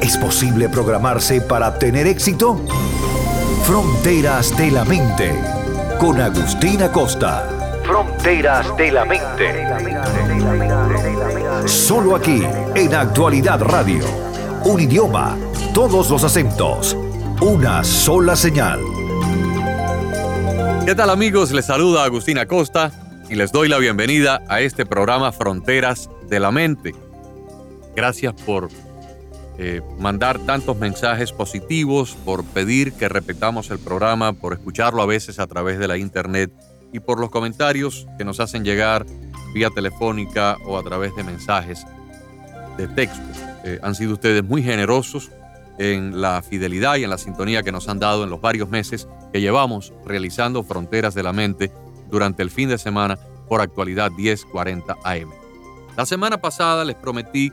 ¿Es posible programarse para tener éxito? Fronteras de la Mente, con Agustina Costa. Fronteras de la Mente. Solo aquí, en Actualidad Radio. Un idioma, todos los acentos, una sola señal. ¿Qué tal amigos? Les saluda Agustina Costa y les doy la bienvenida a este programa Fronteras de la Mente. Gracias por eh, mandar tantos mensajes positivos, por pedir que repetamos el programa, por escucharlo a veces a través de la internet y por los comentarios que nos hacen llegar vía telefónica o a través de mensajes de texto. Eh, han sido ustedes muy generosos en la fidelidad y en la sintonía que nos han dado en los varios meses que llevamos realizando Fronteras de la Mente durante el fin de semana por actualidad 1040 AM. La semana pasada les prometí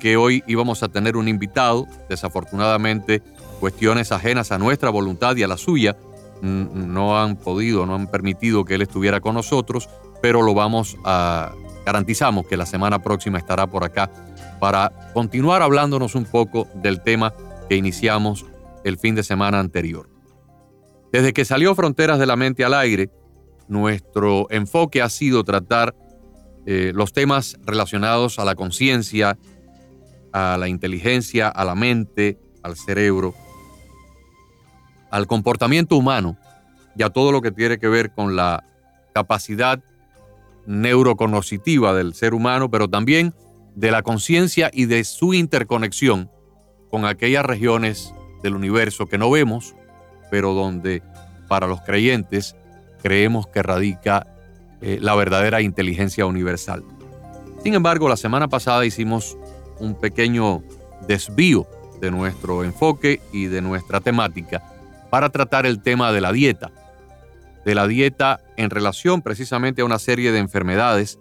que hoy íbamos a tener un invitado. Desafortunadamente, cuestiones ajenas a nuestra voluntad y a la suya no han podido, no han permitido que él estuviera con nosotros, pero lo vamos a garantizamos que la semana próxima estará por acá para continuar hablándonos un poco del tema que iniciamos el fin de semana anterior. Desde que salió Fronteras de la Mente al aire, nuestro enfoque ha sido tratar eh, los temas relacionados a la conciencia, a la inteligencia, a la mente, al cerebro, al comportamiento humano y a todo lo que tiene que ver con la capacidad neurocognitiva del ser humano, pero también de la conciencia y de su interconexión con aquellas regiones del universo que no vemos, pero donde para los creyentes creemos que radica eh, la verdadera inteligencia universal. Sin embargo, la semana pasada hicimos un pequeño desvío de nuestro enfoque y de nuestra temática para tratar el tema de la dieta. De la dieta en relación precisamente a una serie de enfermedades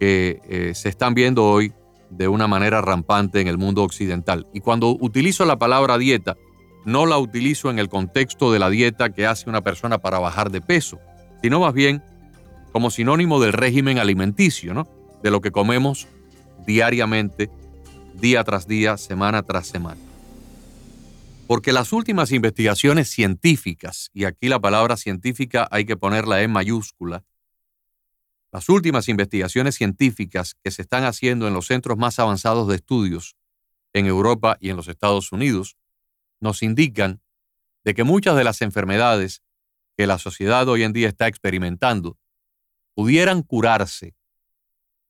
que eh, se están viendo hoy de una manera rampante en el mundo occidental. Y cuando utilizo la palabra dieta, no la utilizo en el contexto de la dieta que hace una persona para bajar de peso, sino más bien como sinónimo del régimen alimenticio. De lo que comemos diariamente día tras día, semana tras semana. Porque las últimas investigaciones científicas, y aquí la palabra científica hay que ponerla en mayúscula, las últimas investigaciones científicas que se están haciendo en los centros más avanzados de estudios en Europa y en los Estados Unidos nos indican de que muchas de las enfermedades que la sociedad hoy en día está experimentando pudieran curarse,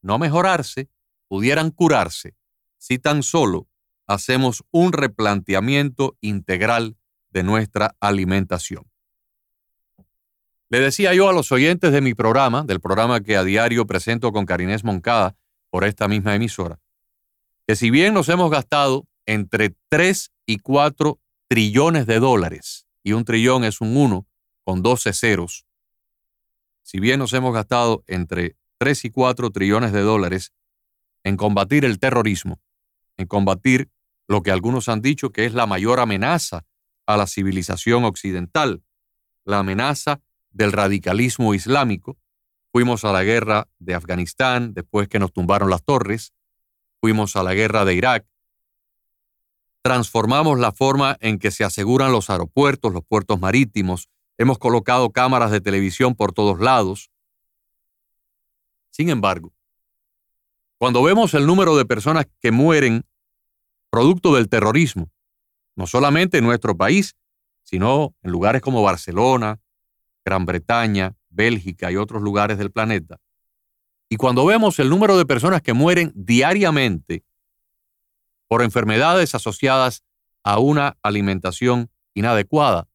no mejorarse, pudieran curarse si tan solo hacemos un replanteamiento integral de nuestra alimentación. Le decía yo a los oyentes de mi programa, del programa que a diario presento con Carinés Moncada por esta misma emisora, que si bien nos hemos gastado entre 3 y 4 trillones de dólares, y un trillón es un 1 con 12 ceros, si bien nos hemos gastado entre 3 y 4 trillones de dólares en combatir el terrorismo, en combatir lo que algunos han dicho que es la mayor amenaza a la civilización occidental, la amenaza del radicalismo islámico. Fuimos a la guerra de Afganistán después que nos tumbaron las torres, fuimos a la guerra de Irak, transformamos la forma en que se aseguran los aeropuertos, los puertos marítimos, hemos colocado cámaras de televisión por todos lados. Sin embargo, cuando vemos el número de personas que mueren producto del terrorismo, no solamente en nuestro país, sino en lugares como Barcelona, Gran Bretaña, Bélgica y otros lugares del planeta, y cuando vemos el número de personas que mueren diariamente por enfermedades asociadas a una alimentación inadecuada,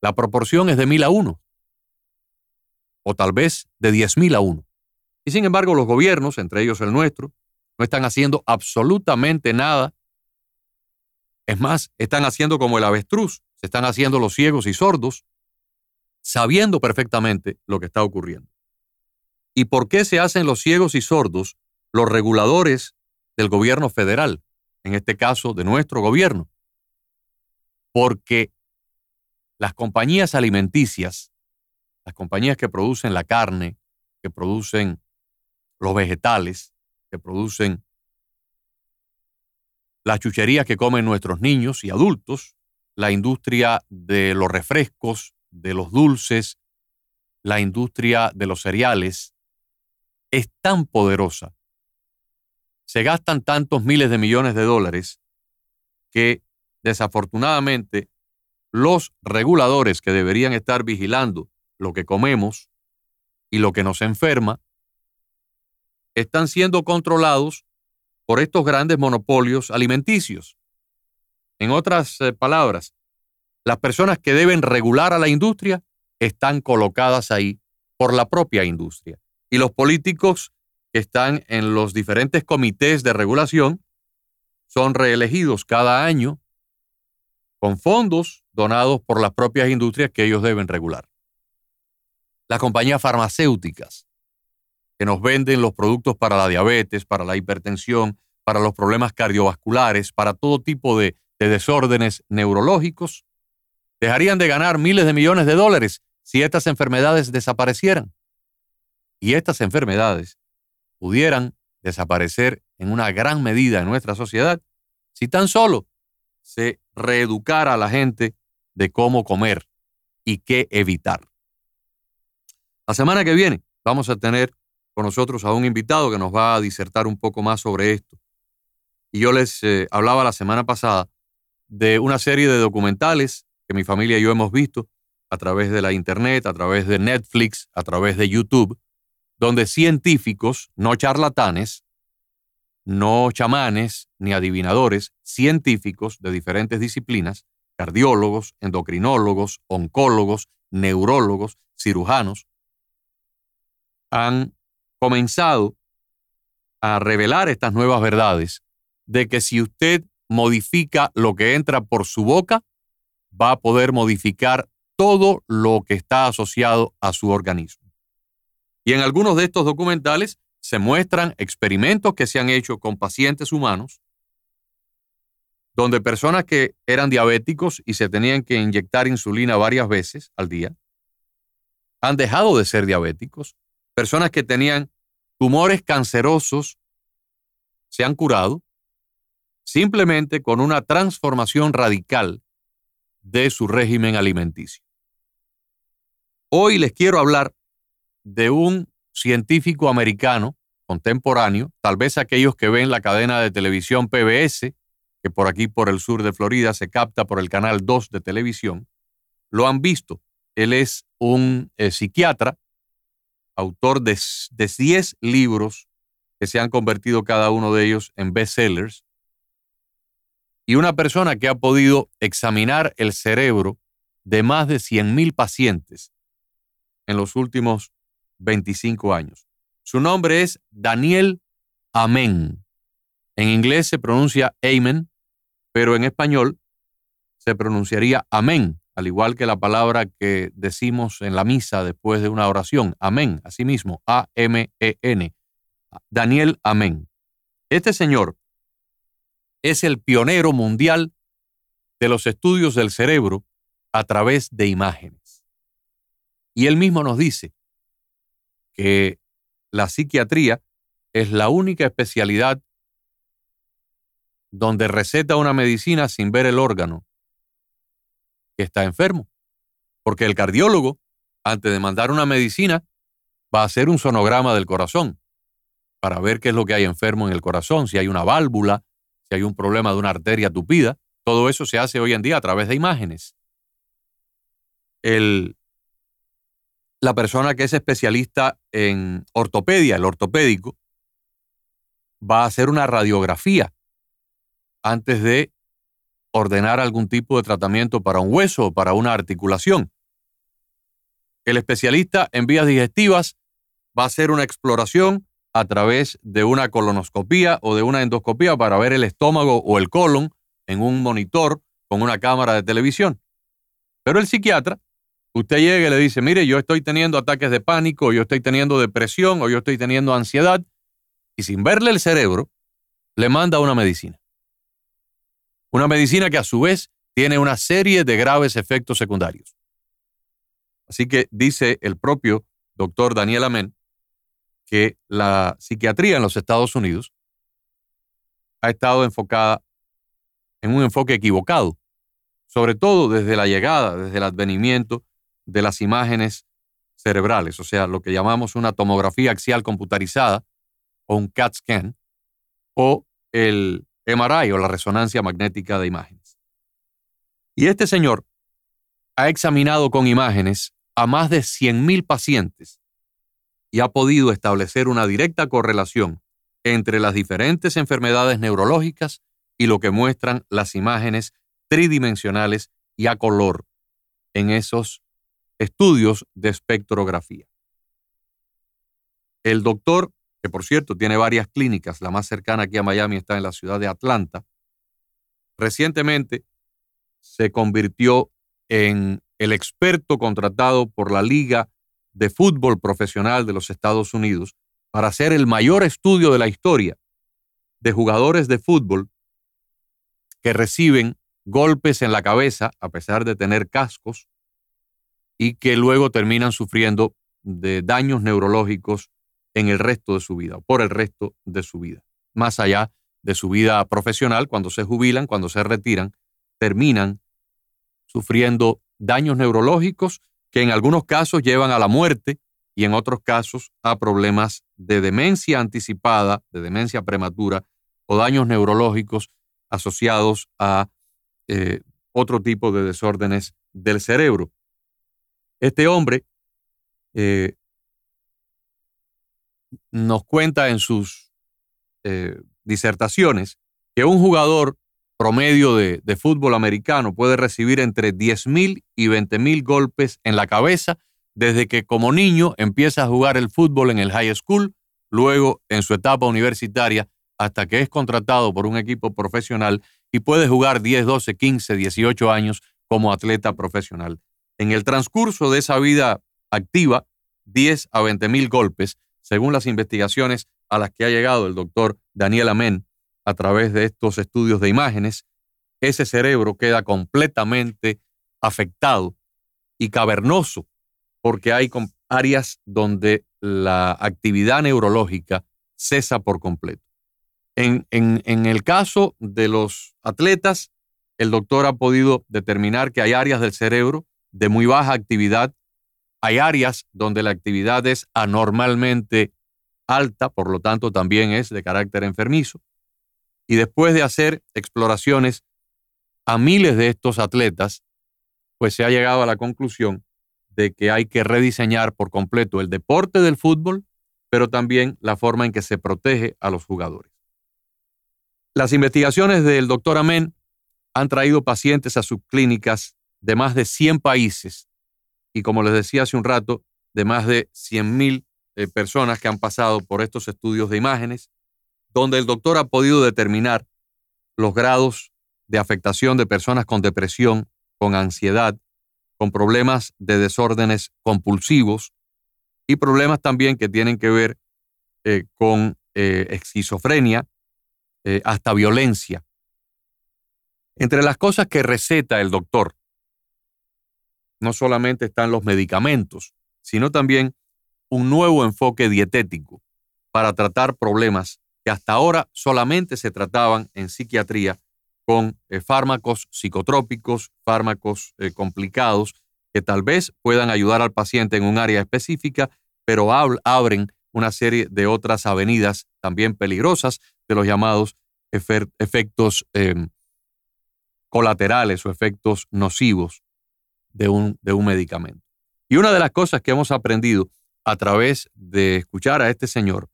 la proporción es de mil a uno, o tal vez de diez mil a uno. Y sin embargo, los gobiernos, entre ellos el nuestro, no están haciendo absolutamente nada Es más, están haciendo como el avestruz, se están haciendo los ciegos y sordos, sabiendo perfectamente lo que está ocurriendo. ¿Y por qué se hacen los ciegos y sordos los reguladores del gobierno federal, en este caso de nuestro gobierno? Porque las compañías alimenticias, las compañías que producen la carne, que producen los vegetales, que producen las chucherías que comen nuestros niños y adultos, la industria de los refrescos, de los dulces, la industria de los cereales, es tan poderosa. Se gastan tantos miles de millones de dólares que desafortunadamente los reguladores que deberían estar vigilando lo que comemos y lo que nos enferma, están siendo controlados por estos grandes monopolios alimenticios. En otras eh, palabras, las personas que deben regular a la industria están colocadas ahí por la propia industria. Y los políticos que están en los diferentes comités de regulación son reelegidos cada año con fondos donados por las propias industrias que ellos deben regular. Las compañías farmacéuticas que nos venden los productos para la diabetes, para la hipertensión, para los problemas cardiovasculares, para todo tipo de, de desórdenes neurológicos, dejarían de ganar miles de millones de dólares si estas enfermedades desaparecieran. Y estas enfermedades pudieran desaparecer en una gran medida en nuestra sociedad si tan solo se reeducara a la gente de cómo comer y qué evitar. La semana que viene vamos a tener con nosotros a un invitado que nos va a disertar un poco más sobre esto. Y yo les eh, hablaba la semana pasada de una serie de documentales que mi familia y yo hemos visto a través de la Internet, a través de Netflix, a través de YouTube, donde científicos, no charlatanes, no chamanes ni adivinadores, científicos de diferentes disciplinas, cardiólogos, endocrinólogos, oncólogos, neurólogos, cirujanos, han comenzado a revelar estas nuevas verdades de que si usted modifica lo que entra por su boca, va a poder modificar todo lo que está asociado a su organismo. Y en algunos de estos documentales se muestran experimentos que se han hecho con pacientes humanos, donde personas que eran diabéticos y se tenían que inyectar insulina varias veces al día, han dejado de ser diabéticos, personas que tenían tumores cancerosos se han curado simplemente con una transformación radical de su régimen alimenticio. Hoy les quiero hablar de un científico americano contemporáneo, tal vez aquellos que ven la cadena de televisión PBS, que por aquí por el sur de Florida se capta por el canal 2 de televisión, lo han visto. Él es un eh, psiquiatra, autor de 10 libros que se han convertido cada uno de ellos en bestsellers, y una persona que ha podido examinar el cerebro de más de 100.000 pacientes en los últimos 25 años. Su nombre es Daniel Amen. En inglés se pronuncia Amen, pero en español se pronunciaría Amén, al igual que la palabra que decimos en la misa después de una oración. Amén, asimismo, A-M-E-N. Daniel Amén. Este señor es el pionero mundial de los estudios del cerebro a través de imágenes. Y él mismo nos dice que la psiquiatría es la única especialidad donde receta una medicina sin ver el órgano está enfermo. Porque el cardiólogo, antes de mandar una medicina, va a hacer un sonograma del corazón para ver qué es lo que hay enfermo en el corazón, si hay una válvula, si hay un problema de una arteria tupida, todo eso se hace hoy en día a través de imágenes. El, la persona que es especialista en ortopedia, el ortopédico, va a hacer una radiografía antes de ordenar algún tipo de tratamiento para un hueso o para una articulación. El especialista en vías digestivas va a hacer una exploración a través de una colonoscopía o de una endoscopía para ver el estómago o el colon en un monitor con una cámara de televisión. Pero el psiquiatra, usted llega y le dice, mire, yo estoy teniendo ataques de pánico, o yo estoy teniendo depresión, o yo estoy teniendo ansiedad, y sin verle el cerebro, le manda una medicina. Una medicina que a su vez tiene una serie de graves efectos secundarios. Así que dice el propio doctor Daniel Amén que la psiquiatría en los Estados Unidos ha estado enfocada en un enfoque equivocado, sobre todo desde la llegada, desde el advenimiento de las imágenes cerebrales, o sea, lo que llamamos una tomografía axial computarizada o un CAT scan, o el MRI o la resonancia magnética de imágenes. Y este señor ha examinado con imágenes a más de 100.000 pacientes y ha podido establecer una directa correlación entre las diferentes enfermedades neurológicas y lo que muestran las imágenes tridimensionales y a color en esos estudios de espectrografía. El doctor, que por cierto tiene varias clínicas, la más cercana aquí a Miami está en la ciudad de Atlanta, recientemente se convirtió en el experto contratado por la Liga de Fútbol Profesional de los Estados Unidos para hacer el mayor estudio de la historia de jugadores de fútbol que reciben golpes en la cabeza a pesar de tener cascos y que luego terminan sufriendo de daños neurológicos en el resto de su vida, por el resto de su vida. Más allá de su vida profesional, cuando se jubilan, cuando se retiran, terminan sufriendo daños neurológicos que en algunos casos llevan a la muerte y en otros casos a problemas de demencia anticipada, de demencia prematura o daños neurológicos asociados a eh, otro tipo de desórdenes del cerebro. Este hombre eh, nos cuenta en sus eh, disertaciones que un jugador promedio de, fútbol americano puede recibir entre 10.000 y 20.000 golpes en la cabeza desde que como niño empieza a jugar el fútbol en el high school, luego en su etapa universitaria, hasta que es contratado por un equipo profesional y puede jugar 10, 12, 15, 18 años como atleta profesional. En el transcurso de esa vida activa, 10 a 20 mil golpes, según las investigaciones a las que ha llegado el doctor Daniel Amén, a través de estos estudios de imágenes, ese cerebro queda completamente afectado y cavernoso porque hay áreas donde la actividad neurológica cesa por completo. En, en, el caso de los atletas, el doctor ha podido determinar que hay áreas del cerebro de muy baja actividad, hay áreas donde la actividad es anormalmente alta, por lo tanto también es de carácter enfermizo, y después de hacer exploraciones a miles de estos atletas, pues se ha llegado a la conclusión de que hay que rediseñar por completo el deporte del fútbol, pero también la forma en que se protege a los jugadores. Las investigaciones del doctor Amén han traído pacientes a sus clínicas de más de 100 países y, como les decía hace un rato, de más de 100.000 eh, personas que han pasado por estos estudios de imágenes donde el doctor ha podido determinar los grados de afectación de personas con depresión, con ansiedad, con problemas de desórdenes compulsivos y problemas también que tienen que ver eh, con eh, esquizofrenia, eh, hasta violencia. Entre las cosas que receta el doctor, no solamente están los medicamentos, sino también un nuevo enfoque dietético para tratar problemas que hasta ahora solamente se trataban en psiquiatría con eh, fármacos psicotrópicos, fármacos eh, complicados, que tal vez puedan ayudar al paciente en un área específica, pero abren una serie de otras avenidas también peligrosas de los llamados efectos em, colaterales o efectos nocivos de un, de un medicamento. Y una de las cosas que hemos aprendido a través de escuchar a este señor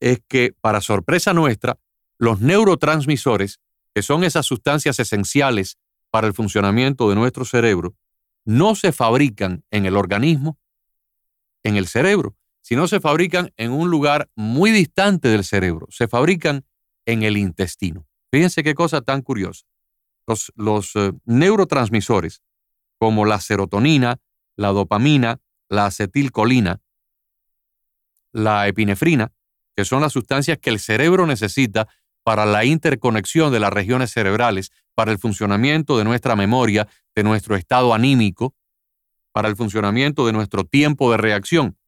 es que, para sorpresa nuestra, los neurotransmisores, que son esas sustancias esenciales para el funcionamiento de nuestro cerebro, no se fabrican en el organismo, en el cerebro, sino se fabrican en un lugar muy distante del cerebro, se fabrican en el intestino. Fíjense qué cosa tan curiosa. los, los eh, neurotransmisores como la serotonina, la dopamina, la acetilcolina, la epinefrina, que son las sustancias que el cerebro necesita para la interconexión de las regiones cerebrales, para el funcionamiento de nuestra memoria, de nuestro estado anímico, para el funcionamiento de nuestro tiempo de reacción.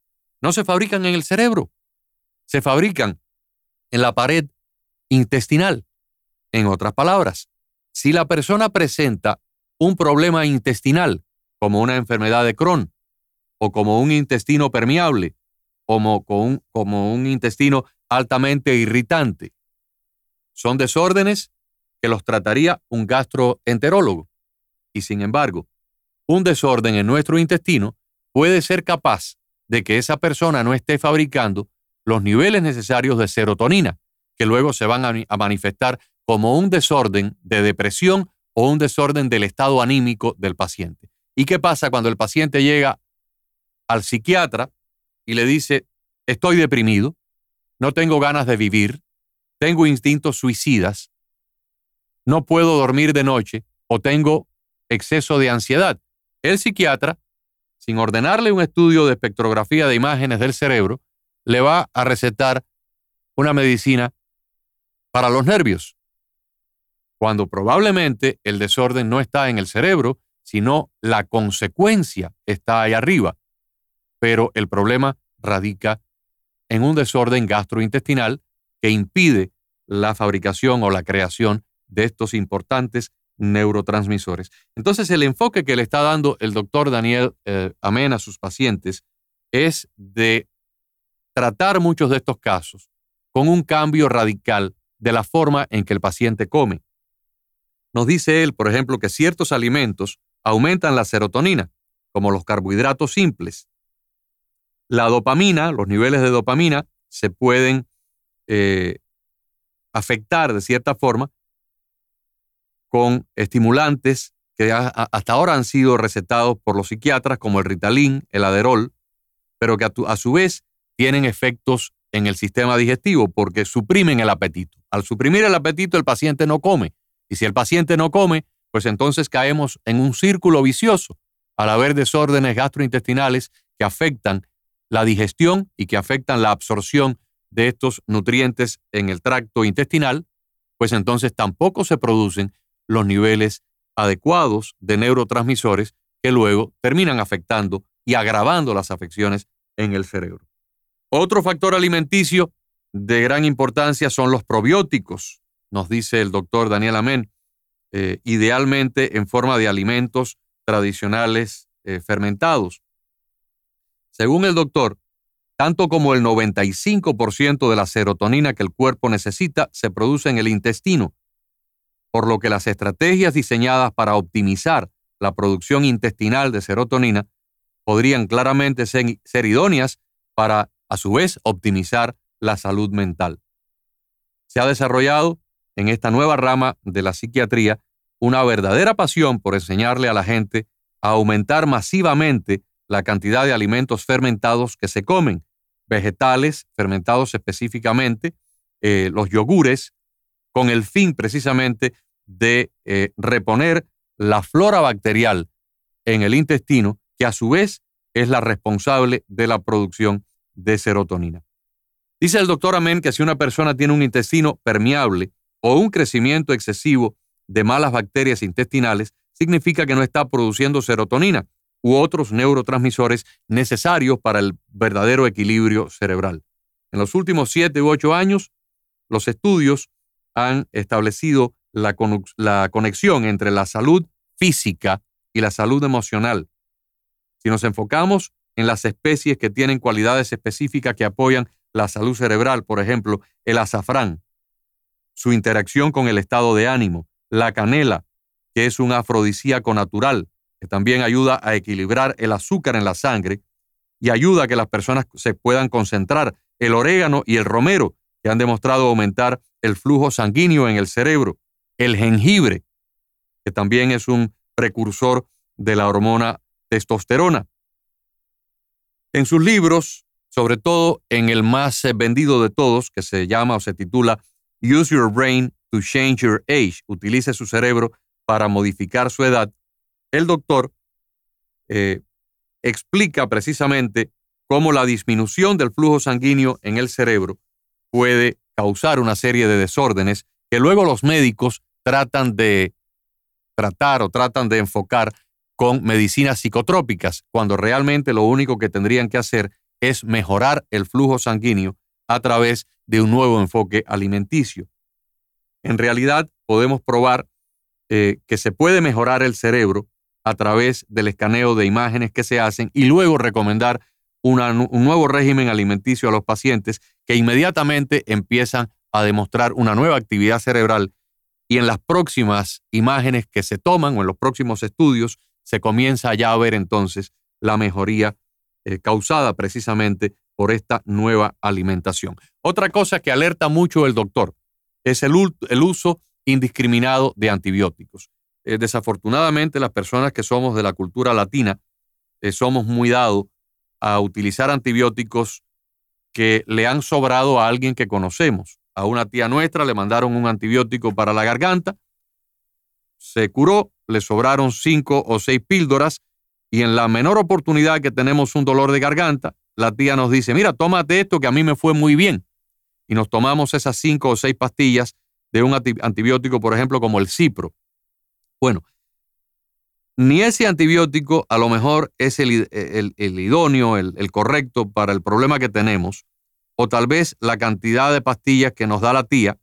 No se fabrican en el cerebro, se fabrican en la pared intestinal. En otras palabras, si la persona presenta un problema intestinal, como una enfermedad de Crohn, o como un intestino permeable, como, como un intestino altamente irritante, son desórdenes que los trataría un gastroenterólogo. Y sin embargo, un desorden en nuestro intestino puede ser capaz de que esa persona no esté fabricando los niveles necesarios de serotonina, que luego se van a, manifestar como un desorden de depresión o un desorden del estado anímico del paciente. ¿Y qué pasa cuando el paciente llega al psiquiatra y le dice, estoy deprimido, no tengo ganas de vivir, tengo instintos suicidas, no puedo dormir de noche o tengo exceso de ansiedad. El psiquiatra, sin ordenarle un estudio de espectrografía de imágenes del cerebro, le va a recetar una medicina para los nervios, cuando probablemente el desorden no está en el cerebro, sino la consecuencia está ahí arriba. Pero el problema radica en un desorden gastrointestinal que impide la fabricación o la creación de estos importantes neurotransmisores. Entonces, el enfoque que le está dando el doctor Daniel eh, Amén a sus pacientes es de tratar muchos de estos casos con un cambio radical de la forma en que el paciente come. Nos dice él, por ejemplo, que ciertos alimentos aumentan la serotonina, como los carbohidratos simples. La dopamina, los niveles de dopamina, se pueden eh, afectar de cierta forma con estimulantes que hasta ahora han sido recetados por los psiquiatras como el Ritalin, el Aderol, pero que a, su vez tienen efectos en el sistema digestivo porque suprimen el apetito. Al suprimir el apetito el paciente no come y si el paciente no come, pues entonces caemos en un círculo vicioso al haber desórdenes gastrointestinales que afectan la digestión y que afectan la absorción de estos nutrientes en el tracto intestinal, pues entonces tampoco se producen los niveles adecuados de neurotransmisores que luego terminan afectando y agravando las afecciones en el cerebro. Otro factor alimenticio de gran importancia son los probióticos, nos dice el doctor Daniel Amén, eh, idealmente en forma de alimentos tradicionales eh, fermentados. Según el doctor, tanto como el 95% de la serotonina que el cuerpo necesita se produce en el intestino, por lo que las estrategias diseñadas para optimizar la producción intestinal de serotonina podrían claramente ser, ser idóneas para, a su vez, optimizar la salud mental. Se ha desarrollado en esta nueva rama de la psiquiatría una verdadera pasión por enseñarle a la gente a aumentar masivamente la cantidad de alimentos fermentados que se comen, vegetales fermentados específicamente, eh, los yogures, con el fin precisamente de eh, reponer la flora bacterial en el intestino, que a su vez es la responsable de la producción de serotonina. Dice el doctor Amén que si una persona tiene un intestino permeable o un crecimiento excesivo de malas bacterias intestinales, significa que no está produciendo serotonina, u otros neurotransmisores necesarios para el verdadero equilibrio cerebral. En los últimos siete u ocho años, los estudios han establecido la, la conexión entre la salud física y la salud emocional. Si nos enfocamos en las especies que tienen cualidades específicas que apoyan la salud cerebral, por ejemplo, el azafrán, su interacción con el estado de ánimo, la canela, que es un afrodisíaco natural, que también ayuda a equilibrar el azúcar en la sangre y ayuda a que las personas se puedan concentrar. El orégano y el romero, que han demostrado aumentar el flujo sanguíneo en el cerebro. El jengibre, que también es un precursor de la hormona testosterona. En sus libros, sobre todo en el más vendido de todos, que se llama o se titula Use Your Brain to Change Your Age, utilice su cerebro para modificar su edad, el doctor eh, explica precisamente cómo la disminución del flujo sanguíneo en el cerebro puede causar una serie de desórdenes que luego los médicos tratan de tratar o tratan de enfocar con medicinas psicotrópicas, cuando realmente lo único que tendrían que hacer es mejorar el flujo sanguíneo a través de un nuevo enfoque alimenticio. En realidad podemos probar eh, que se puede mejorar el cerebro a través del escaneo de imágenes que se hacen y luego recomendar un nuevo régimen alimenticio a los pacientes que inmediatamente empiezan a demostrar una nueva actividad cerebral y en las próximas imágenes que se toman o en los próximos estudios se comienza ya a ver entonces la mejoría eh, causada precisamente por esta nueva alimentación. Otra cosa que alerta mucho el doctor es el, uso indiscriminado de antibióticos. Eh, desafortunadamente las personas que somos de la cultura latina eh, somos muy dados a utilizar antibióticos que le han sobrado a alguien que conocemos. A una tía nuestra le mandaron un antibiótico para la garganta, se curó, le sobraron cinco o seis píldoras y en la menor oportunidad que tenemos un dolor de garganta, la tía nos dice, mira, tómate esto que a mí me fue muy bien. Y nos tomamos esas cinco o seis pastillas de un antibiótico, por ejemplo, como el cipro. Bueno, ni ese antibiótico a lo mejor es el, idóneo, el, correcto para el problema que tenemos, o tal vez la cantidad de pastillas que nos da la tía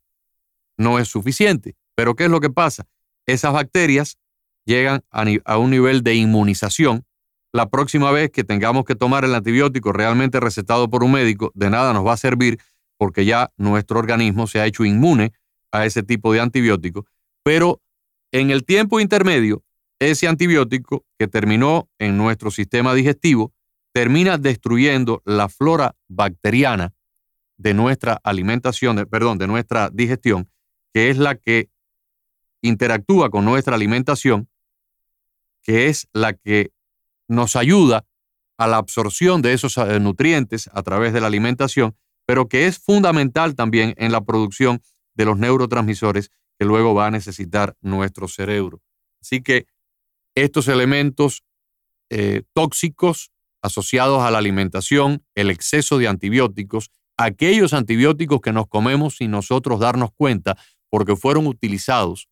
no es suficiente. Pero ¿qué es lo que pasa? Esas bacterias llegan a un nivel de inmunización la próxima vez que tengamos que tomar el antibiótico realmente recetado por un médico, de nada nos va a servir porque ya nuestro organismo se ha hecho inmune a ese tipo de antibiótico. Pero en el tiempo intermedio, ese antibiótico que terminó en nuestro sistema digestivo termina destruyendo la flora bacteriana de nuestra alimentación, perdón, de nuestra digestión, que es la que interactúa con nuestra alimentación, que es la que nos ayuda a la absorción de esos eh, nutrientes a través de la alimentación, pero que es fundamental también en la producción de los neurotransmisores que luego va a necesitar nuestro cerebro. Así que estos elementos eh, tóxicos asociados a la alimentación, el exceso de antibióticos, aquellos antibióticos que nos comemos sin nosotros darnos cuenta porque fueron utilizados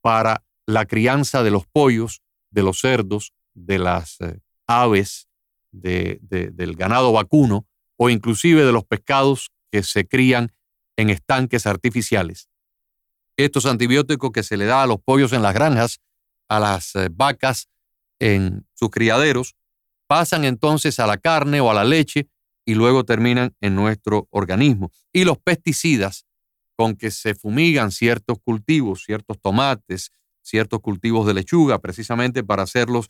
para la crianza de los pollos, de los cerdos, de las eh, aves, del ganado vacuno o inclusive de los pescados que se crían en estanques artificiales. Estos antibióticos que se le da a los pollos en las granjas, a las eh, vacas en sus criaderos, pasan entonces a la carne o a la leche y luego terminan en nuestro organismo. Y los pesticidas con que se fumigan ciertos cultivos, ciertos tomates, ciertos cultivos de lechuga, precisamente para hacerlos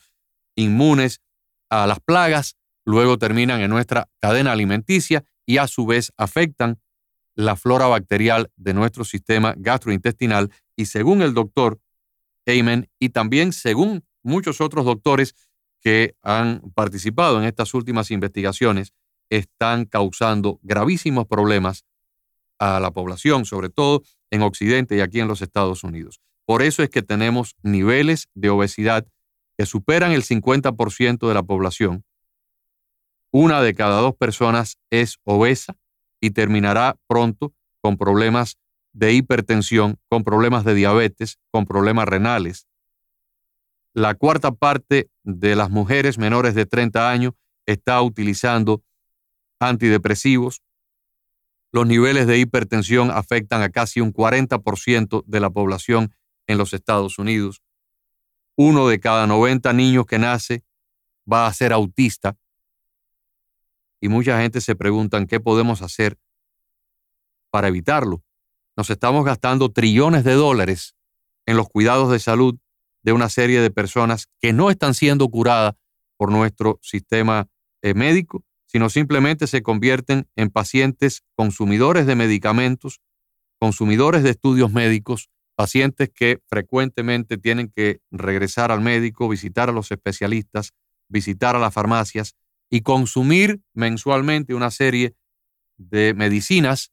inmunes a las plagas, luego terminan en nuestra cadena alimenticia y a su vez afectan la flora bacterial de nuestro sistema gastrointestinal y según el doctor Amen y también según muchos otros doctores que han participado en estas últimas investigaciones, están causando gravísimos problemas a la población, sobre todo en Occidente y aquí en los Estados Unidos. Por eso es que tenemos niveles de obesidad que superan el 50% de la población, una de cada dos personas es obesa y terminará pronto con problemas de hipertensión, con problemas de diabetes, con problemas renales. La cuarta parte de las mujeres menores de 30 años está utilizando antidepresivos. Los niveles de hipertensión afectan a casi un 40% de la población en los Estados Unidos uno de cada 90 niños que nace va a ser autista. Y mucha gente se pregunta qué podemos hacer para evitarlo. Nos estamos gastando trillones de dólares en los cuidados de salud de una serie de personas que no están siendo curadas por nuestro sistema eh, médico, sino simplemente se convierten en pacientes consumidores de medicamentos, consumidores de estudios médicos pacientes que frecuentemente tienen que regresar al médico, visitar a los especialistas, visitar a las farmacias y consumir mensualmente una serie de medicinas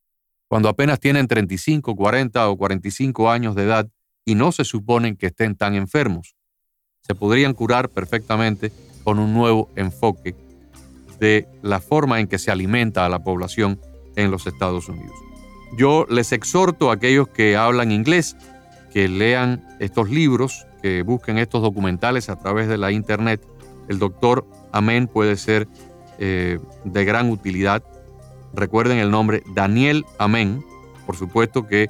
cuando apenas tienen 35, 40 o 45 años de edad y no se suponen que estén tan enfermos. Se podrían curar perfectamente con un nuevo enfoque de la forma en que se alimenta a la población en los Estados Unidos. Yo les exhorto a aquellos que hablan inglés que lean estos libros, que busquen estos documentales a través de la internet. El doctor Amén puede ser eh, de gran utilidad. Recuerden el nombre Daniel Amén. Por supuesto que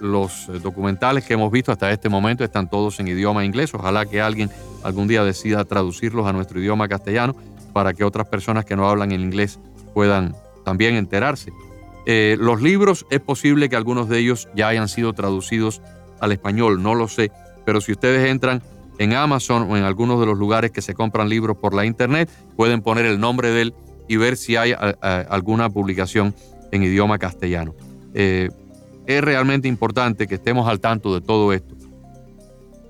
los eh, documentales que hemos visto hasta este momento están todos en idioma inglés. Ojalá que alguien algún día decida traducirlos a nuestro idioma castellano para que otras personas que no hablan en inglés puedan también enterarse. Eh, los libros es posible que algunos de ellos ya hayan sido traducidos al español, no lo sé, pero si ustedes entran en Amazon o en algunos de los lugares que se compran libros por la internet, pueden poner el nombre de él y ver si hay alguna publicación en idioma castellano. Eh, es realmente importante que estemos al tanto de todo esto,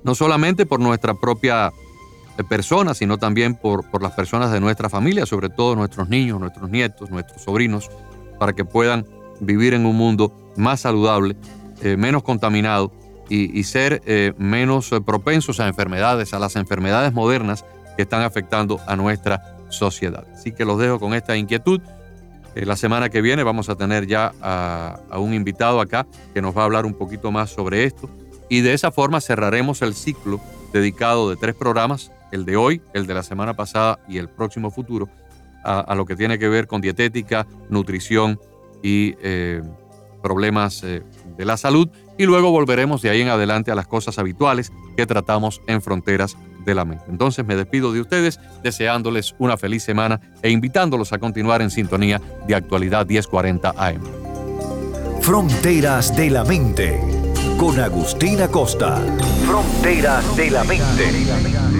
no solamente por nuestra propia eh, persona, sino también por, las personas de nuestra familia, sobre todo nuestros niños, nuestros nietos, nuestros sobrinos, para que puedan vivir en un mundo más saludable, eh, menos contaminado y, ser eh, menos eh, propensos a enfermedades, a las enfermedades modernas que están afectando a nuestra sociedad. Así que los dejo con esta inquietud. la semana que viene vamos a tener ya a, a un invitado acá que nos va a hablar un poquito más sobre esto. Y de esa forma cerraremos el ciclo dedicado de tres programas, el de hoy, el de la semana pasada y el próximo futuro, a, lo que tiene que ver con dietética, nutrición y eh, problemas eh, de la salud. Y luego volveremos de ahí en adelante a las cosas habituales que tratamos en Fronteras de la Mente. Entonces me despido de ustedes deseándoles una feliz semana e invitándolos a continuar en sintonía de actualidad 1040 AM. Fronteras de la Mente con Agustina Costa. Fronteras de la Mente.